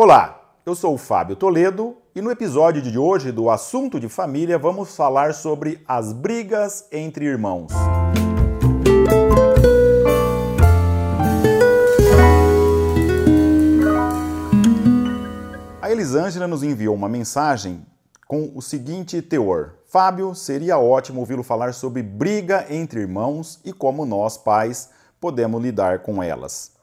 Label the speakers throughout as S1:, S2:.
S1: Olá, eu sou o Fábio Toledo e no episódio de hoje do Assunto de Família vamos falar sobre as brigas entre irmãos. A Elisângela nos enviou uma mensagem com o seguinte teor: Fábio, seria ótimo ouvi-lo falar sobre briga entre irmãos e como nós, pais, podemos lidar com elas.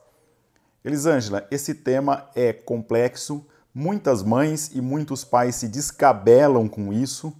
S1: Elisângela, esse tema é complexo, muitas mães e muitos pais se descabelam com isso,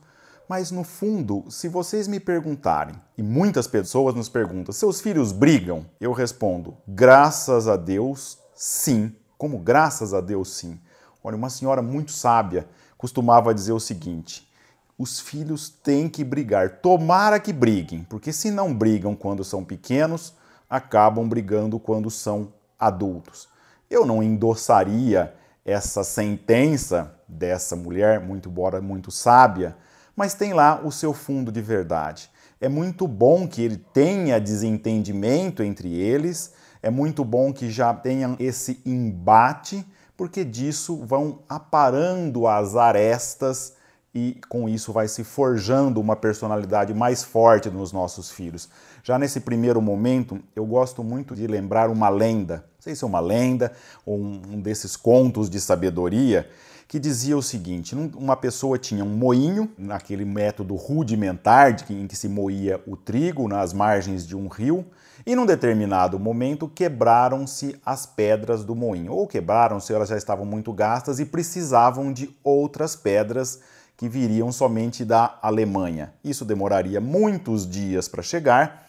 S1: mas no fundo, se vocês me perguntarem, e muitas pessoas nos perguntam, seus filhos brigam? Eu respondo, graças a Deus, sim. Como graças a Deus, sim. Olha, uma senhora muito sábia costumava dizer o seguinte: os filhos têm que brigar, tomara que briguem, porque se não brigam quando são pequenos, acabam brigando quando são adultos. Eu não endossaria essa sentença dessa mulher, muito embora muito sábia, mas tem lá o seu fundo de verdade. É muito bom que ele tenha desentendimento entre eles, é muito bom que já tenham esse embate, porque disso vão aparando as arestas e com isso vai se forjando uma personalidade mais forte nos nossos filhos. Já nesse primeiro momento, eu gosto muito de lembrar uma lenda, não sei se é uma lenda ou um desses contos de sabedoria, que dizia o seguinte: uma pessoa tinha um moinho, naquele método rudimentar em que se moía o trigo nas margens de um rio, e num determinado momento quebraram-se as pedras do moinho, ou quebraram-se, elas já estavam muito gastas e precisavam de outras pedras que viriam somente da Alemanha. Isso demoraria muitos dias para chegar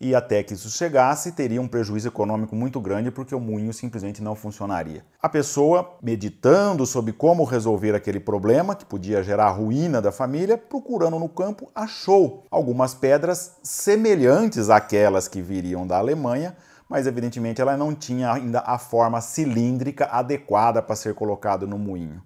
S1: e até que isso chegasse teria um prejuízo econômico muito grande porque o moinho simplesmente não funcionaria. A pessoa, meditando sobre como resolver aquele problema que podia gerar ruína da família, procurando no campo, achou algumas pedras semelhantes àquelas que viriam da Alemanha, mas evidentemente ela não tinha ainda a forma cilíndrica adequada para ser colocado no moinho.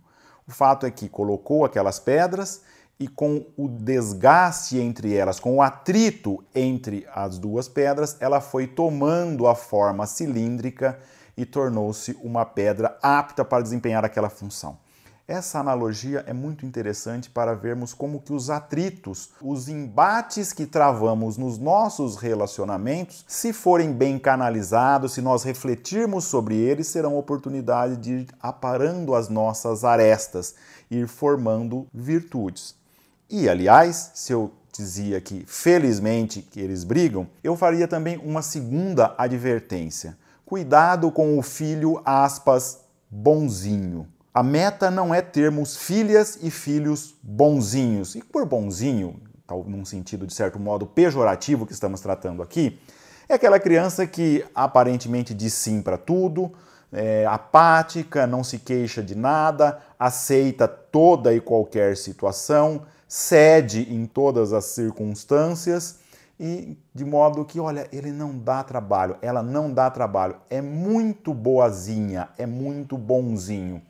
S1: O fato é que colocou aquelas pedras e com o desgaste entre elas, com o atrito entre as duas pedras, ela foi tomando a forma cilíndrica e tornou-se uma pedra apta para desempenhar aquela função. Essa analogia é muito interessante para vermos como que os atritos, os embates que travamos nos nossos relacionamentos, se forem bem canalizados, se nós refletirmos sobre eles, serão oportunidade de ir aparando as nossas arestas, ir formando virtudes. E aliás, se eu dizia que felizmente que eles brigam, eu faria também uma segunda advertência. Cuidado com o filho aspas bonzinho. A meta não é termos filhas e filhos bonzinhos. E por bonzinho, num sentido de certo modo pejorativo que estamos tratando aqui, é aquela criança que aparentemente diz sim para tudo, é apática, não se queixa de nada, aceita toda e qualquer situação, cede em todas as circunstâncias e de modo que, olha, ele não dá trabalho, ela não dá trabalho, é muito boazinha, é muito bonzinho.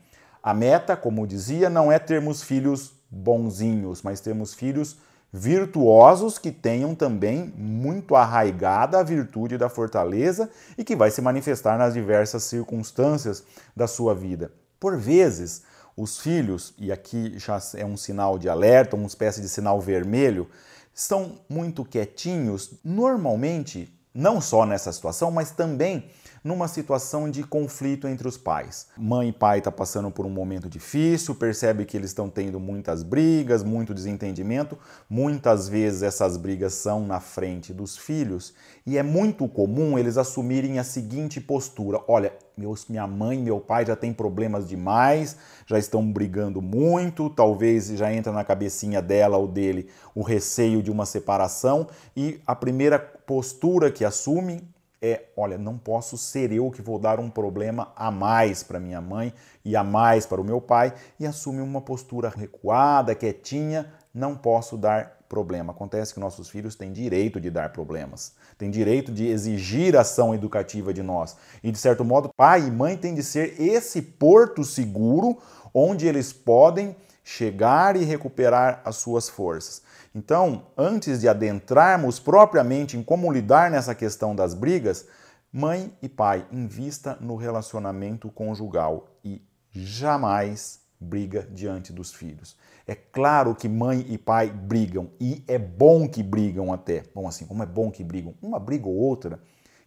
S1: A meta, como dizia, não é termos filhos bonzinhos, mas termos filhos virtuosos que tenham também muito arraigada a virtude da fortaleza e que vai se manifestar nas diversas circunstâncias da sua vida. Por vezes, os filhos, e aqui já é um sinal de alerta, uma espécie de sinal vermelho, estão muito quietinhos, normalmente, não só nessa situação, mas também numa situação de conflito entre os pais. Mãe e pai estão tá passando por um momento difícil, percebe que eles estão tendo muitas brigas, muito desentendimento. Muitas vezes essas brigas são na frente dos filhos e é muito comum eles assumirem a seguinte postura: olha, meus, minha mãe e meu pai já têm problemas demais, já estão brigando muito, talvez já entra na cabecinha dela ou dele o receio de uma separação e a primeira postura que assumem é, olha, não posso ser eu que vou dar um problema a mais para minha mãe e a mais para o meu pai e assume uma postura recuada, quietinha, não posso dar problema. Acontece que nossos filhos têm direito de dar problemas, têm direito de exigir ação educativa de nós. E de certo modo, pai e mãe têm de ser esse porto seguro onde eles podem chegar e recuperar as suas forças. Então, antes de adentrarmos propriamente em como lidar nessa questão das brigas, mãe e pai, invista no relacionamento conjugal e jamais briga diante dos filhos. É claro que mãe e pai brigam e é bom que brigam até. Bom, assim, como é bom que brigam? Uma briga ou outra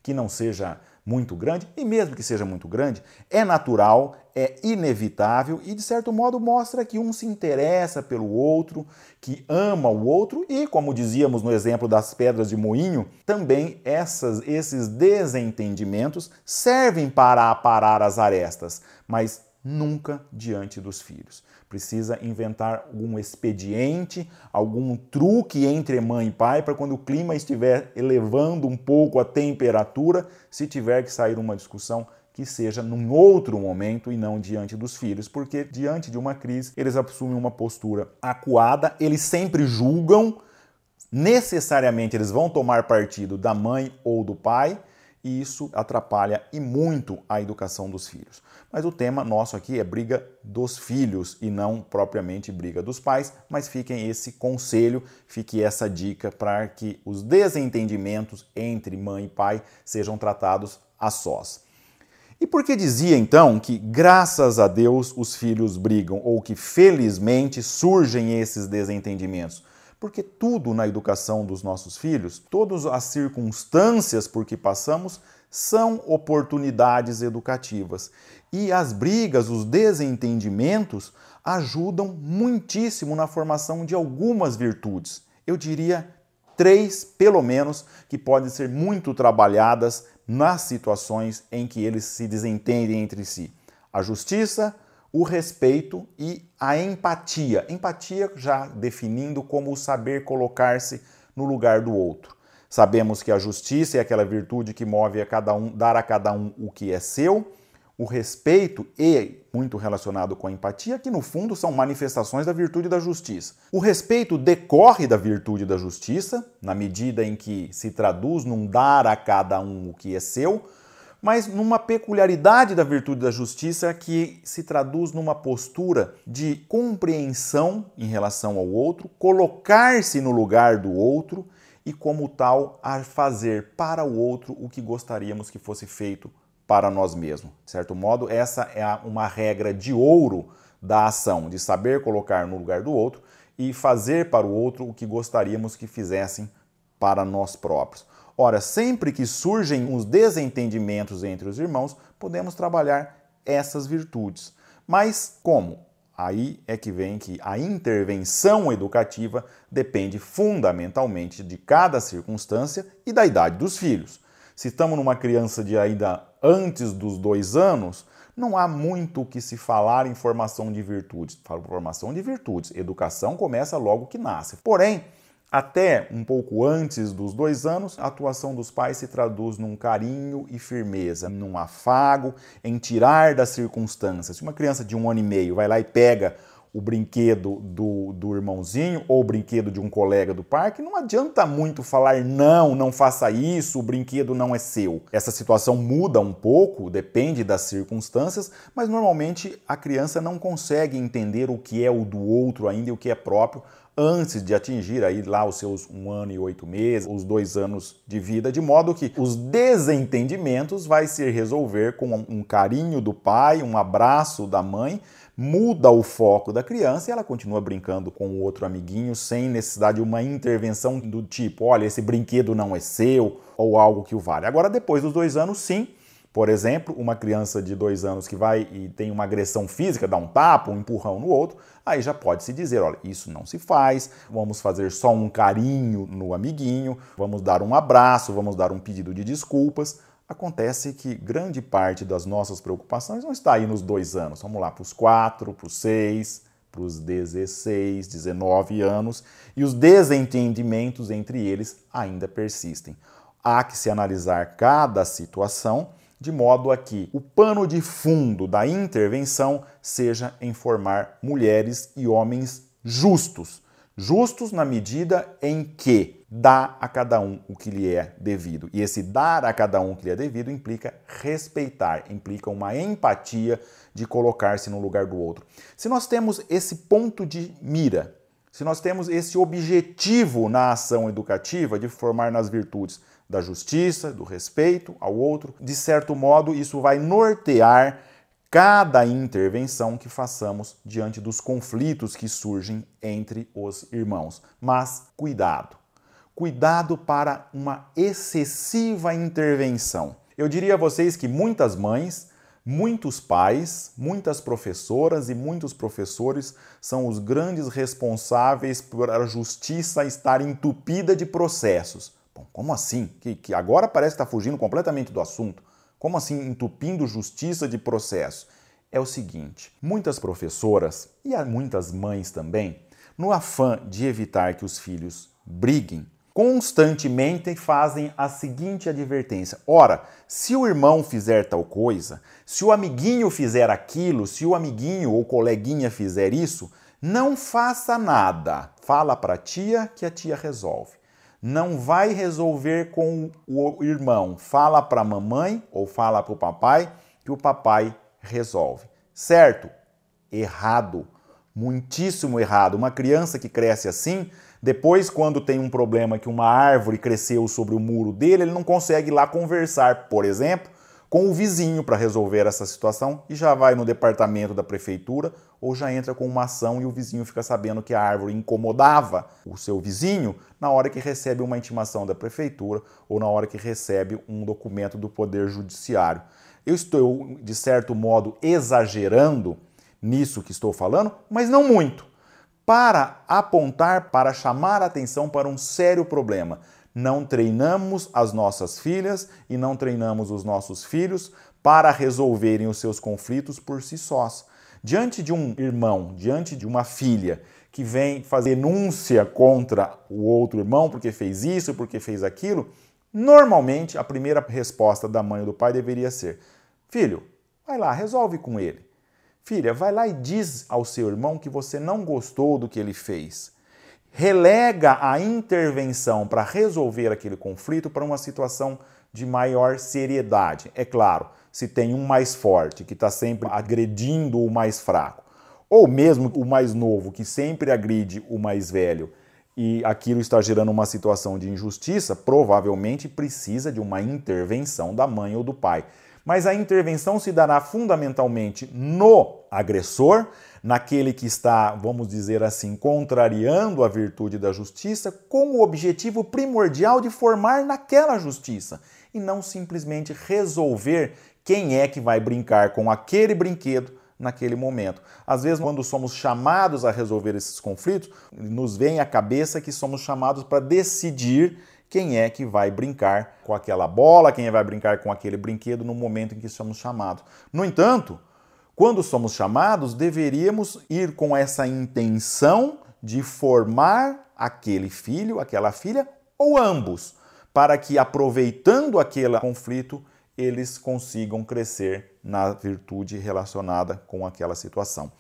S1: que não seja muito grande, e mesmo que seja muito grande, é natural, é inevitável e, de certo modo, mostra que um se interessa pelo outro, que ama o outro e, como dizíamos no exemplo das pedras de moinho, também essas, esses desentendimentos servem para aparar as arestas, mas nunca diante dos filhos. Precisa inventar algum expediente, algum truque entre mãe e pai para quando o clima estiver elevando um pouco a temperatura, se tiver que sair uma discussão, que seja num outro momento e não diante dos filhos, porque diante de uma crise eles assumem uma postura acuada, eles sempre julgam, necessariamente eles vão tomar partido da mãe ou do pai, e isso atrapalha e muito a educação dos filhos. Mas o tema nosso aqui é briga dos filhos e não propriamente briga dos pais, mas fiquem esse conselho, fique essa dica para que os desentendimentos entre mãe e pai sejam tratados a sós. E por que dizia então que graças a Deus os filhos brigam ou que felizmente surgem esses desentendimentos? Porque tudo na educação dos nossos filhos, todas as circunstâncias por que passamos, são oportunidades educativas. E as brigas, os desentendimentos ajudam muitíssimo na formação de algumas virtudes. Eu diria três, pelo menos, que podem ser muito trabalhadas nas situações em que eles se desentendem entre si: a justiça, o respeito e a empatia. Empatia já definindo como o saber colocar-se no lugar do outro. Sabemos que a justiça é aquela virtude que move a cada um, dar a cada um o que é seu. O respeito e muito relacionado com a empatia, que no fundo são manifestações da virtude da justiça. O respeito decorre da virtude da justiça, na medida em que se traduz num dar a cada um o que é seu, mas numa peculiaridade da virtude da justiça que se traduz numa postura de compreensão em relação ao outro, colocar-se no lugar do outro e, como tal, a fazer para o outro o que gostaríamos que fosse feito para nós mesmos. De certo modo, essa é uma regra de ouro da ação, de saber colocar no lugar do outro e fazer para o outro o que gostaríamos que fizessem para nós próprios. Ora, sempre que surgem os desentendimentos entre os irmãos, podemos trabalhar essas virtudes. Mas como? Aí é que vem que a intervenção educativa depende fundamentalmente de cada circunstância e da idade dos filhos. Se estamos numa criança de ainda antes dos dois anos, não há muito o que se falar em formação de virtudes. Falo formação de virtudes. Educação começa logo que nasce. Porém, até um pouco antes dos dois anos, a atuação dos pais se traduz num carinho e firmeza, num afago, em tirar das circunstâncias. Se uma criança de um ano e meio vai lá e pega o brinquedo do, do irmãozinho ou o brinquedo de um colega do parque, não adianta muito falar não, não faça isso, o brinquedo não é seu. Essa situação muda um pouco, depende das circunstâncias, mas normalmente a criança não consegue entender o que é o do outro ainda e o que é próprio antes de atingir aí lá os seus um ano e oito meses, os dois anos de vida, de modo que os desentendimentos vai se resolver com um carinho do pai, um abraço da mãe, muda o foco da criança e ela continua brincando com o outro amiguinho sem necessidade de uma intervenção do tipo, olha, esse brinquedo não é seu ou algo que o vale. Agora, depois dos dois anos, sim, por exemplo, uma criança de dois anos que vai e tem uma agressão física, dá um tapa, um empurrão no outro, aí já pode se dizer: olha, isso não se faz, vamos fazer só um carinho no amiguinho, vamos dar um abraço, vamos dar um pedido de desculpas. Acontece que grande parte das nossas preocupações não está aí nos dois anos. Vamos lá, para os quatro, para os seis, para os 16, 19 anos, e os desentendimentos entre eles ainda persistem. Há que se analisar cada situação de modo a que o pano de fundo da intervenção seja em formar mulheres e homens justos. Justos na medida em que dá a cada um o que lhe é devido. E esse dar a cada um o que lhe é devido implica respeitar, implica uma empatia de colocar-se no lugar do outro. Se nós temos esse ponto de mira, se nós temos esse objetivo na ação educativa de formar nas virtudes da justiça, do respeito ao outro, de certo modo isso vai nortear cada intervenção que façamos diante dos conflitos que surgem entre os irmãos. Mas cuidado, cuidado para uma excessiva intervenção. Eu diria a vocês que muitas mães, muitos pais, muitas professoras e muitos professores são os grandes responsáveis por a justiça estar entupida de processos. Bom, como assim? Que, que agora parece que está fugindo completamente do assunto. Como assim entupindo justiça de processo? É o seguinte: muitas professoras e muitas mães também, no afã de evitar que os filhos briguem, constantemente fazem a seguinte advertência: ora, se o irmão fizer tal coisa, se o amiguinho fizer aquilo, se o amiguinho ou coleguinha fizer isso, não faça nada. Fala para a tia que a tia resolve não vai resolver com o irmão. Fala para a mamãe ou fala para o papai que o papai resolve. Certo? Errado. Muitíssimo errado. Uma criança que cresce assim, depois, quando tem um problema que uma árvore cresceu sobre o muro dele, ele não consegue ir lá conversar, por exemplo, com o vizinho para resolver essa situação e já vai no departamento da prefeitura ou já entra com uma ação e o vizinho fica sabendo que a árvore incomodava o seu vizinho na hora que recebe uma intimação da prefeitura ou na hora que recebe um documento do Poder Judiciário. Eu estou, de certo modo, exagerando nisso que estou falando, mas não muito, para apontar, para chamar a atenção para um sério problema não treinamos as nossas filhas e não treinamos os nossos filhos para resolverem os seus conflitos por si sós. Diante de um irmão, diante de uma filha que vem fazer denúncia contra o outro irmão porque fez isso, porque fez aquilo, normalmente a primeira resposta da mãe ou do pai deveria ser: Filho, vai lá, resolve com ele. Filha, vai lá e diz ao seu irmão que você não gostou do que ele fez relega a intervenção para resolver aquele conflito para uma situação de maior seriedade. É claro, se tem um mais forte que está sempre agredindo o mais fraco, ou mesmo o mais novo que sempre agride o mais velho e aquilo está gerando uma situação de injustiça, provavelmente precisa de uma intervenção da mãe ou do pai. Mas a intervenção se dará fundamentalmente no agressor naquele que está, vamos dizer assim, contrariando a virtude da justiça, com o objetivo primordial de formar naquela justiça e não simplesmente resolver quem é que vai brincar com aquele brinquedo naquele momento. Às vezes, quando somos chamados a resolver esses conflitos, nos vem à cabeça que somos chamados para decidir quem é que vai brincar com aquela bola, quem é vai brincar com aquele brinquedo no momento em que somos chamados. No entanto, quando somos chamados, deveríamos ir com essa intenção de formar aquele filho, aquela filha, ou ambos, para que, aproveitando aquele conflito, eles consigam crescer na virtude relacionada com aquela situação.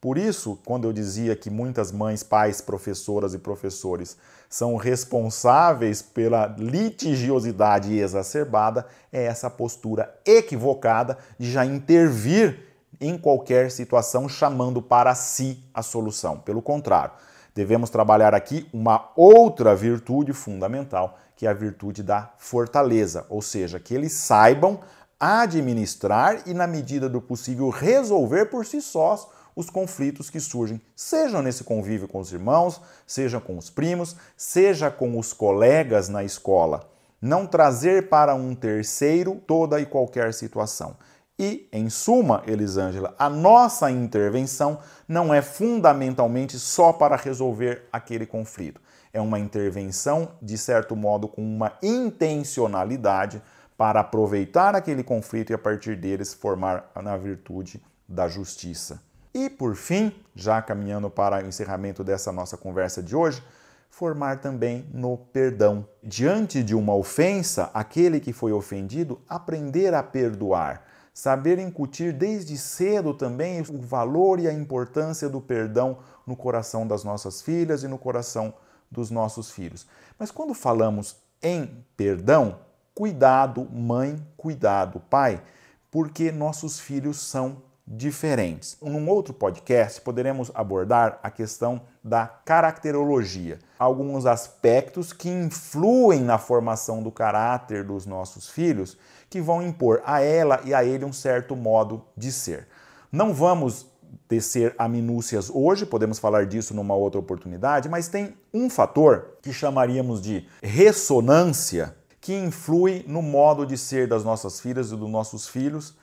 S1: Por isso, quando eu dizia que muitas mães, pais, professoras e professores são responsáveis pela litigiosidade exacerbada, é essa postura equivocada de já intervir em qualquer situação chamando para si a solução. Pelo contrário, devemos trabalhar aqui uma outra virtude fundamental, que é a virtude da fortaleza, ou seja, que eles saibam administrar e, na medida do possível, resolver por si sós os conflitos que surgem, sejam nesse convívio com os irmãos, seja com os primos, seja com os colegas na escola. Não trazer para um terceiro toda e qualquer situação. E, em suma, Elisângela, a nossa intervenção não é fundamentalmente só para resolver aquele conflito. É uma intervenção, de certo modo, com uma intencionalidade para aproveitar aquele conflito e, a partir deles, formar na virtude da justiça. E, por fim, já caminhando para o encerramento dessa nossa conversa de hoje, formar também no perdão. Diante de uma ofensa, aquele que foi ofendido aprender a perdoar Saber incutir desde cedo também o valor e a importância do perdão no coração das nossas filhas e no coração dos nossos filhos. Mas quando falamos em perdão, cuidado, mãe, cuidado, pai, porque nossos filhos são diferentes. Num outro podcast, poderemos abordar a questão da caracterologia, alguns aspectos que influem na formação do caráter dos nossos filhos, que vão impor a ela e a ele um certo modo de ser. Não vamos descer a minúcias hoje, podemos falar disso numa outra oportunidade, mas tem um fator que chamaríamos de ressonância que influi no modo de ser das nossas filhas e dos nossos filhos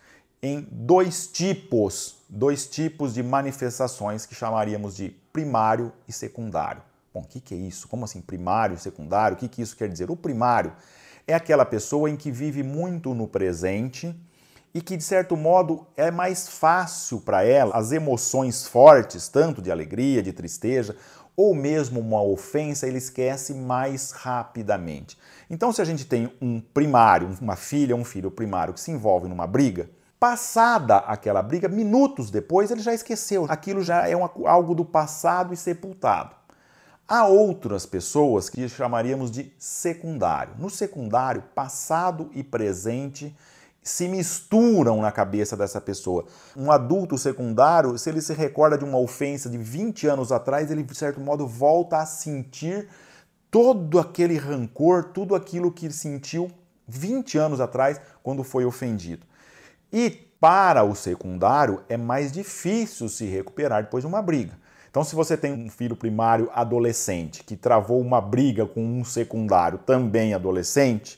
S1: em dois tipos, dois tipos de manifestações que chamaríamos de primário e secundário. Bom, o que, que é isso? Como assim primário e secundário? O que, que isso quer dizer? O primário é aquela pessoa em que vive muito no presente e que, de certo modo, é mais fácil para ela as emoções fortes, tanto de alegria, de tristeza, ou mesmo uma ofensa, ele esquece mais rapidamente. Então, se a gente tem um primário, uma filha, um filho primário que se envolve numa briga, Passada aquela briga, minutos depois ele já esqueceu. Aquilo já é uma, algo do passado e sepultado. Há outras pessoas que chamaríamos de secundário. No secundário, passado e presente se misturam na cabeça dessa pessoa. Um adulto secundário, se ele se recorda de uma ofensa de 20 anos atrás, ele, de certo modo, volta a sentir todo aquele rancor, tudo aquilo que sentiu 20 anos atrás quando foi ofendido. E para o secundário é mais difícil se recuperar depois de uma briga. Então, se você tem um filho primário adolescente que travou uma briga com um secundário também adolescente,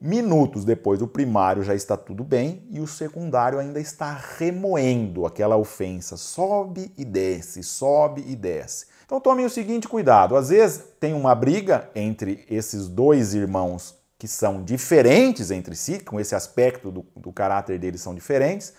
S1: minutos depois o primário já está tudo bem e o secundário ainda está remoendo aquela ofensa. Sobe e desce, sobe e desce. Então, tome o seguinte cuidado: às vezes tem uma briga entre esses dois irmãos que são diferentes entre si, com esse aspecto do, do caráter deles são diferentes.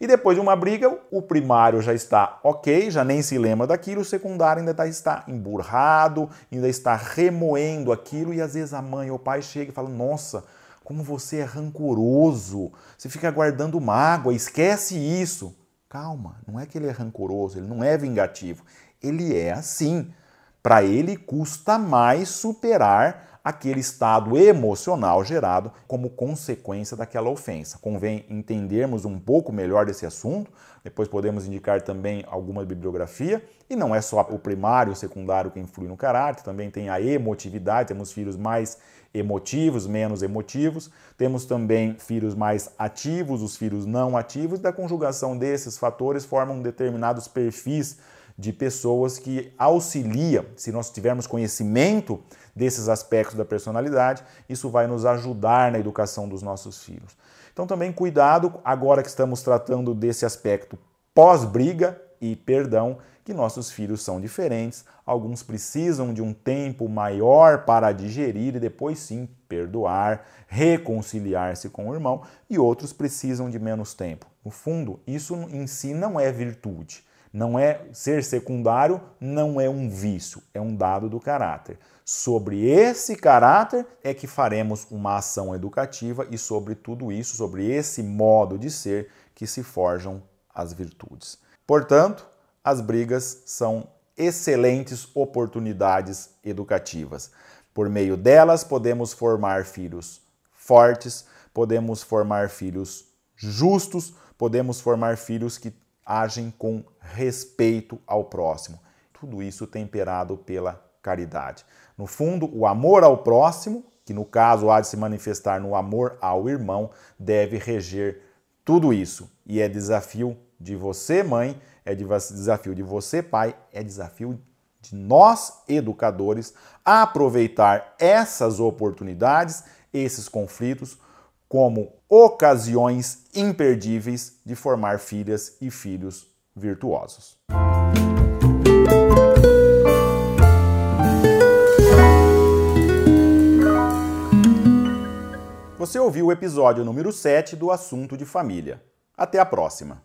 S1: E depois de uma briga, o primário já está ok, já nem se lembra daquilo, o secundário ainda tá, está emburrado, ainda está remoendo aquilo, e às vezes a mãe ou o pai chega e fala: Nossa, como você é rancoroso, você fica guardando mágoa, esquece isso. Calma, não é que ele é rancoroso, ele não é vingativo, ele é assim. Para ele custa mais superar aquele estado emocional gerado como consequência daquela ofensa. Convém entendermos um pouco melhor desse assunto, depois podemos indicar também alguma bibliografia, e não é só o primário e o secundário que influi no caráter, também tem a emotividade, temos filhos mais emotivos, menos emotivos, temos também filhos mais ativos, os filhos não ativos, e da conjugação desses fatores formam determinados perfis de pessoas que auxiliam, se nós tivermos conhecimento desses aspectos da personalidade, isso vai nos ajudar na educação dos nossos filhos. Então também cuidado agora que estamos tratando desse aspecto pós-briga e perdão, que nossos filhos são diferentes, alguns precisam de um tempo maior para digerir e depois sim perdoar, reconciliar-se com o irmão, e outros precisam de menos tempo. No fundo, isso em si não é virtude. Não é ser secundário, não é um vício, é um dado do caráter. Sobre esse caráter é que faremos uma ação educativa e sobre tudo isso, sobre esse modo de ser que se forjam as virtudes. Portanto, as brigas são excelentes oportunidades educativas. Por meio delas, podemos formar filhos fortes, podemos formar filhos justos, podemos formar filhos que agem com respeito ao próximo. Tudo isso temperado pela caridade. No fundo, o amor ao próximo, que no caso há de se manifestar no amor ao irmão, deve reger tudo isso. E é desafio de você, mãe, é desafio de você, pai, é desafio de nós, educadores, aproveitar essas oportunidades, esses conflitos, como ocasiões imperdíveis de formar filhas e filhos virtuosos. Você ouviu o episódio número 7 do Assunto de Família. Até a próxima!